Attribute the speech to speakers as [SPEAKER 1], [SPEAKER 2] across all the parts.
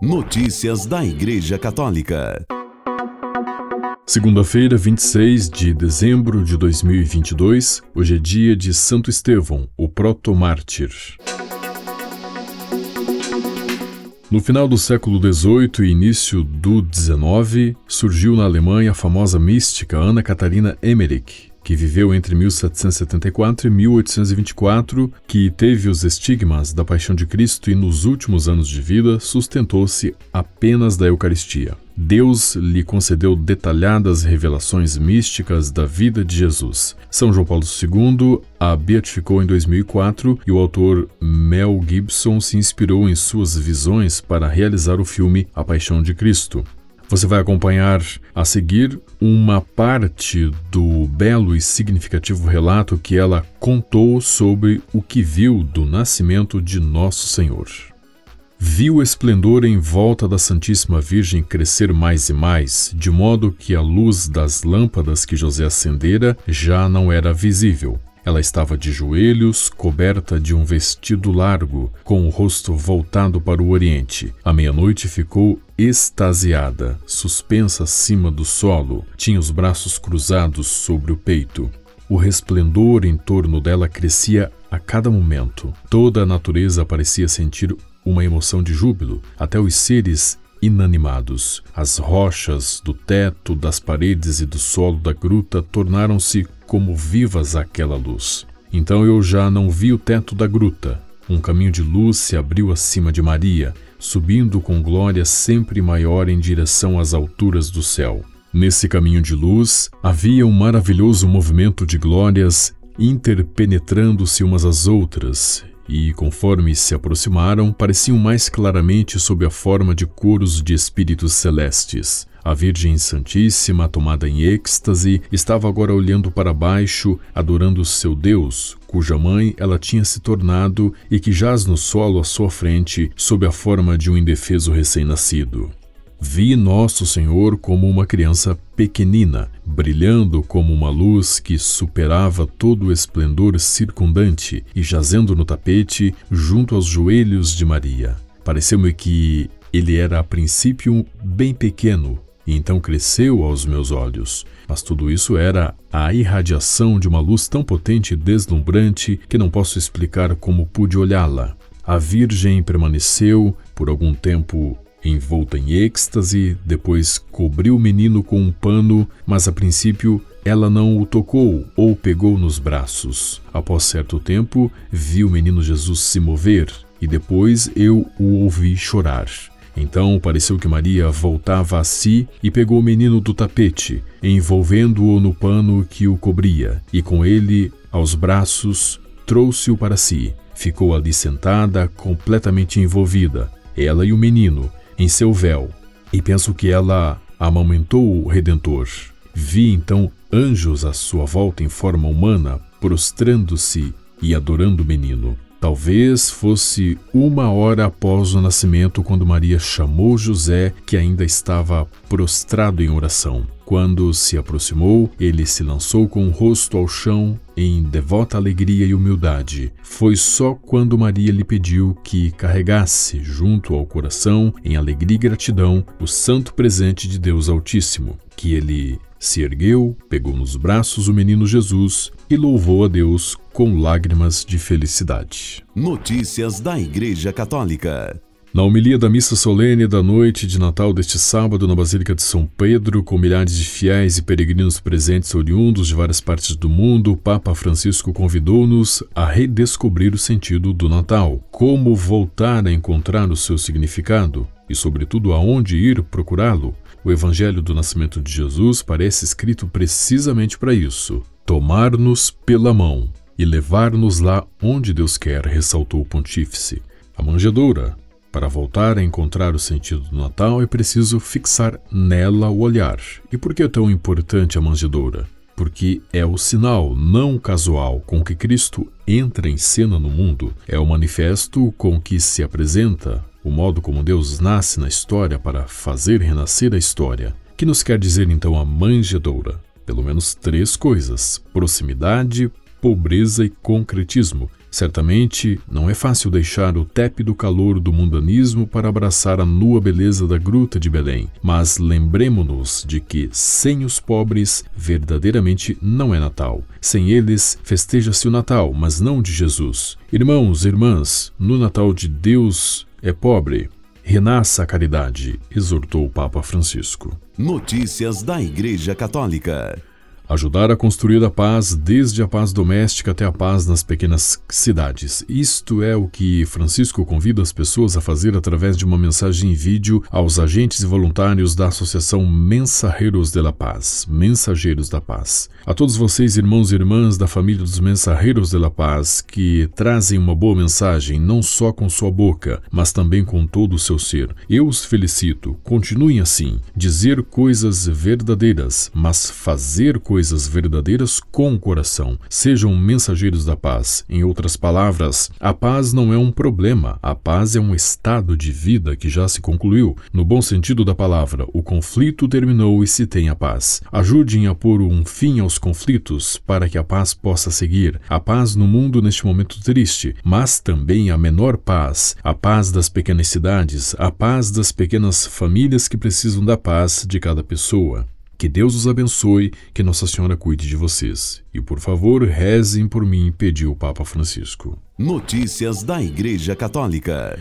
[SPEAKER 1] Notícias da Igreja Católica.
[SPEAKER 2] Segunda-feira, 26 de dezembro de 2022, hoje é dia de Santo Estevão, o proto-mártir. No final do século XVIII e início do XIX, surgiu na Alemanha a famosa mística Ana Catarina Emmerich, que viveu entre 1774 e 1824, que teve os estigmas da Paixão de Cristo e nos últimos anos de vida sustentou-se apenas da Eucaristia. Deus lhe concedeu detalhadas revelações místicas da vida de Jesus. São João Paulo II a beatificou em 2004 e o autor Mel Gibson se inspirou em suas visões para realizar o filme A Paixão de Cristo. Você vai acompanhar a seguir uma parte do belo e significativo relato que ela contou sobre o que viu do nascimento de Nosso Senhor. Viu o esplendor em volta da Santíssima Virgem crescer mais e mais, de modo que a luz das lâmpadas que José acendera já não era visível. Ela estava de joelhos, coberta de um vestido largo, com o rosto voltado para o oriente. À meia-noite ficou extasiada, suspensa acima do solo, tinha os braços cruzados sobre o peito. O resplendor em torno dela crescia a cada momento. Toda a natureza parecia sentir uma emoção de júbilo, até os seres inanimados. As rochas do teto, das paredes e do solo da gruta tornaram-se como vivas àquela luz. Então eu já não vi o teto da gruta. Um caminho de luz se abriu acima de Maria, subindo com glória sempre maior em direção às alturas do céu. Nesse caminho de luz havia um maravilhoso movimento de glórias interpenetrando-se umas às outras, e, conforme se aproximaram, pareciam mais claramente sob a forma de coros de espíritos celestes. A Virgem Santíssima, tomada em êxtase, estava agora olhando para baixo, adorando seu Deus, cuja mãe ela tinha se tornado e que jaz no solo à sua frente, sob a forma de um indefeso recém-nascido. Vi Nosso Senhor como uma criança pequenina, brilhando como uma luz que superava todo o esplendor circundante e jazendo no tapete junto aos joelhos de Maria. Pareceu-me que ele era a princípio bem pequeno e então cresceu aos meus olhos. Mas tudo isso era a irradiação de uma luz tão potente e deslumbrante que não posso explicar como pude olhá-la. A Virgem permaneceu por algum tempo envolta em êxtase, depois cobriu o menino com um pano, mas a princípio ela não o tocou ou pegou nos braços. Após certo tempo, vi o menino Jesus se mover e depois eu o ouvi chorar. Então pareceu que Maria voltava a si e pegou o menino do tapete, envolvendo-o no pano que o cobria, e com ele aos braços trouxe-o para si. Ficou ali sentada, completamente envolvida, ela e o menino, em seu véu, e penso que ela amamentou o Redentor. Vi então anjos à sua volta em forma humana, prostrando-se e adorando o menino. Talvez fosse uma hora após o nascimento quando Maria chamou José, que ainda estava prostrado em oração. Quando se aproximou, ele se lançou com o rosto ao chão em devota alegria e humildade. Foi só quando Maria lhe pediu que carregasse junto ao coração, em alegria e gratidão, o santo presente de Deus Altíssimo, que ele se ergueu, pegou nos braços o menino Jesus e louvou a Deus com lágrimas de felicidade.
[SPEAKER 1] Notícias da Igreja Católica.
[SPEAKER 2] Na homilia da missa solene da noite de Natal deste sábado na Basílica de São Pedro, com milhares de fiéis e peregrinos presentes oriundos de várias partes do mundo, o Papa Francisco convidou-nos a redescobrir o sentido do Natal, como voltar a encontrar o seu significado e, sobretudo, aonde ir procurá-lo. O Evangelho do Nascimento de Jesus parece escrito precisamente para isso: tomar-nos pela mão e levar-nos lá onde Deus quer, ressaltou o pontífice. A manjedoura, para voltar a encontrar o sentido do Natal, é preciso fixar nela o olhar. E por que é tão importante a manjedoura? Porque é o sinal não casual com que Cristo entra em cena no mundo, é o manifesto com que se apresenta, o modo como Deus nasce na história para fazer renascer a história. Que nos quer dizer então a manjedoura? Pelo menos três coisas: proximidade, pobreza e concretismo Certamente não é fácil deixar o tépido calor do mundanismo para abraçar a nua beleza da gruta de Belém, mas lembremos-nos de que sem os pobres verdadeiramente não é Natal. Sem eles festeja-se o Natal, mas não de Jesus. Irmãos, irmãs, no Natal de Deus é pobre. Renasça a caridade, exortou o Papa Francisco.
[SPEAKER 1] Notícias da Igreja Católica.
[SPEAKER 2] Ajudar a construir a paz desde a paz doméstica até a paz nas pequenas cidades. Isto é o que Francisco convida as pessoas a fazer através de uma mensagem em vídeo aos agentes e voluntários da Associação Mensageiros de la Paz, Mensageiros da Paz. A todos vocês, irmãos e irmãs da família dos Mensageiros de la Paz, que trazem uma boa mensagem não só com sua boca, mas também com todo o seu ser. Eu os felicito. Continuem assim, dizer coisas verdadeiras, mas fazer coisas coisas verdadeiras com o coração. Sejam mensageiros da paz. Em outras palavras, a paz não é um problema, a paz é um estado de vida que já se concluiu. No bom sentido da palavra, o conflito terminou e se tem a paz. Ajudem a pôr um fim aos conflitos para que a paz possa seguir. A paz no mundo neste momento triste, mas também a menor paz, a paz das pequenas cidades, a paz das pequenas famílias que precisam da paz de cada pessoa. Que Deus os abençoe, que Nossa Senhora cuide de vocês. E por favor, rezem por mim, pediu o Papa Francisco.
[SPEAKER 1] Notícias da Igreja Católica.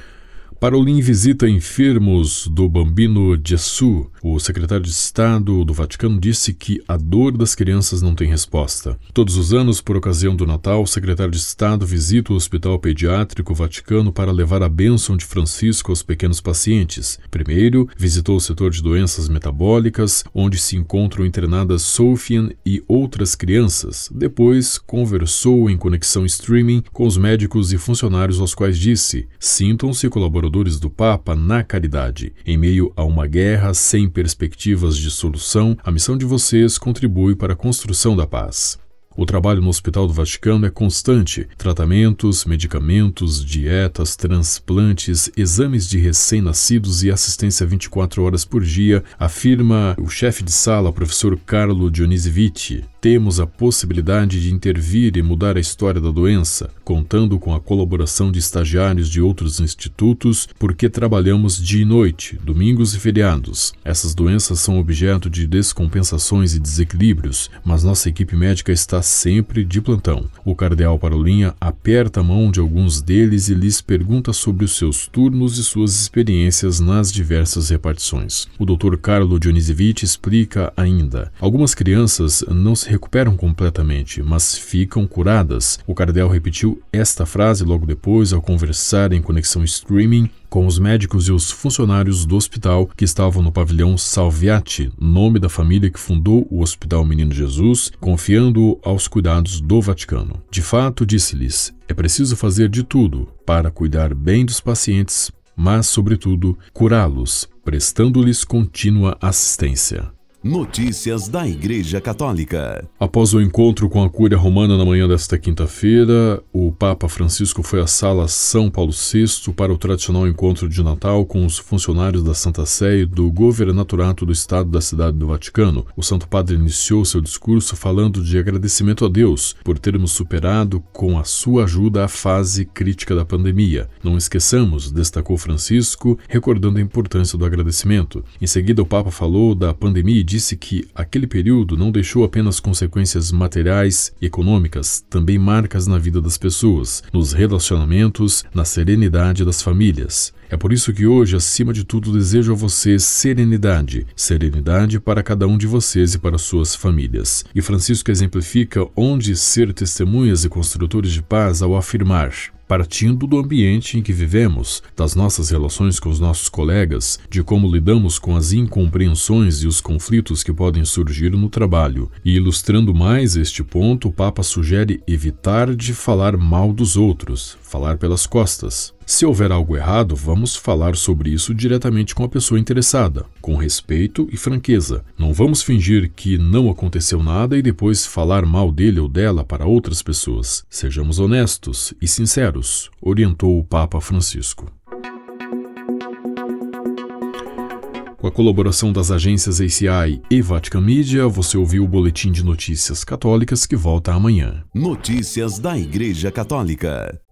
[SPEAKER 2] Parolin visita enfermos do Bambino Gesù. O secretário de Estado do Vaticano disse que a dor das crianças não tem resposta. Todos os anos, por ocasião do Natal, o secretário de Estado visita o Hospital Pediátrico Vaticano para levar a bênção de Francisco aos pequenos pacientes. Primeiro, visitou o setor de doenças metabólicas, onde se encontram internadas Sofian e outras crianças. Depois, conversou em conexão streaming com os médicos e funcionários aos quais disse: sintam-se colaboradores do Papa na caridade. Em meio a uma guerra sem perspectivas de solução, a missão de vocês contribui para a construção da paz. O trabalho no Hospital do Vaticano é constante: tratamentos, medicamentos, dietas, transplantes, exames de recém-nascidos e assistência 24 horas por dia, afirma o chefe de sala, professor Carlo Dionisevich temos a possibilidade de intervir e mudar a história da doença, contando com a colaboração de estagiários de outros institutos, porque trabalhamos dia e noite, domingos e feriados. Essas doenças são objeto de descompensações e desequilíbrios, mas nossa equipe médica está sempre de plantão. O cardeal Parolinha aperta a mão de alguns deles e lhes pergunta sobre os seus turnos e suas experiências nas diversas repartições. O Dr. Carlo Dionisevich explica ainda: algumas crianças não se recuperam completamente, mas ficam curadas. O cardeal repetiu esta frase logo depois ao conversar em conexão streaming com os médicos e os funcionários do hospital que estavam no pavilhão Salviati, nome da família que fundou o Hospital Menino Jesus, confiando-o aos cuidados do Vaticano. De fato, disse-lhes: é preciso fazer de tudo para cuidar bem dos pacientes, mas, sobretudo, curá-los, prestando-lhes contínua assistência.
[SPEAKER 1] Notícias da Igreja Católica.
[SPEAKER 2] Após o encontro com a Cúria Romana na manhã desta quinta-feira, o Papa Francisco foi à Sala São Paulo VI para o tradicional encontro de Natal com os funcionários da Santa Sé e do Governaturato do Estado da Cidade do Vaticano. O Santo Padre iniciou seu discurso falando de agradecimento a Deus por termos superado com a sua ajuda a fase crítica da pandemia. Não esqueçamos, destacou Francisco, recordando a importância do agradecimento. Em seguida, o Papa falou da pandemia e disse disse que aquele período não deixou apenas consequências materiais e econômicas, também marcas na vida das pessoas, nos relacionamentos, na serenidade das famílias. É por isso que hoje, acima de tudo, desejo a vocês serenidade, serenidade para cada um de vocês e para suas famílias. E Francisco exemplifica onde ser testemunhas e construtores de paz ao afirmar: partindo do ambiente em que vivemos, das nossas relações com os nossos colegas, de como lidamos com as incompreensões e os conflitos que podem surgir no trabalho. E ilustrando mais este ponto, o Papa sugere evitar de falar mal dos outros, falar pelas costas. Se houver algo errado, vamos falar sobre isso diretamente com a pessoa interessada, com respeito e franqueza. Não vamos fingir que não aconteceu nada e depois falar mal dele ou dela para outras pessoas. Sejamos honestos e sinceros, orientou o Papa Francisco. Com a colaboração das agências ACI e Vatican Media, você ouviu o Boletim de Notícias Católicas que volta amanhã.
[SPEAKER 1] Notícias da Igreja Católica.